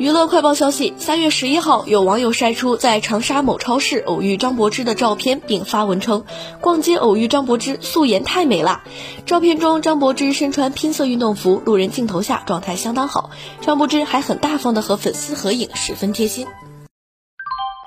娱乐快报消息，三月十一号有网友晒出在长沙某超市偶遇张柏芝的照片，并发文称逛街偶遇张柏芝素颜太美了。照片中张柏芝身穿拼色运动服，路人镜头下状态相当好。张柏芝还很大方的和粉丝合影，十分贴心。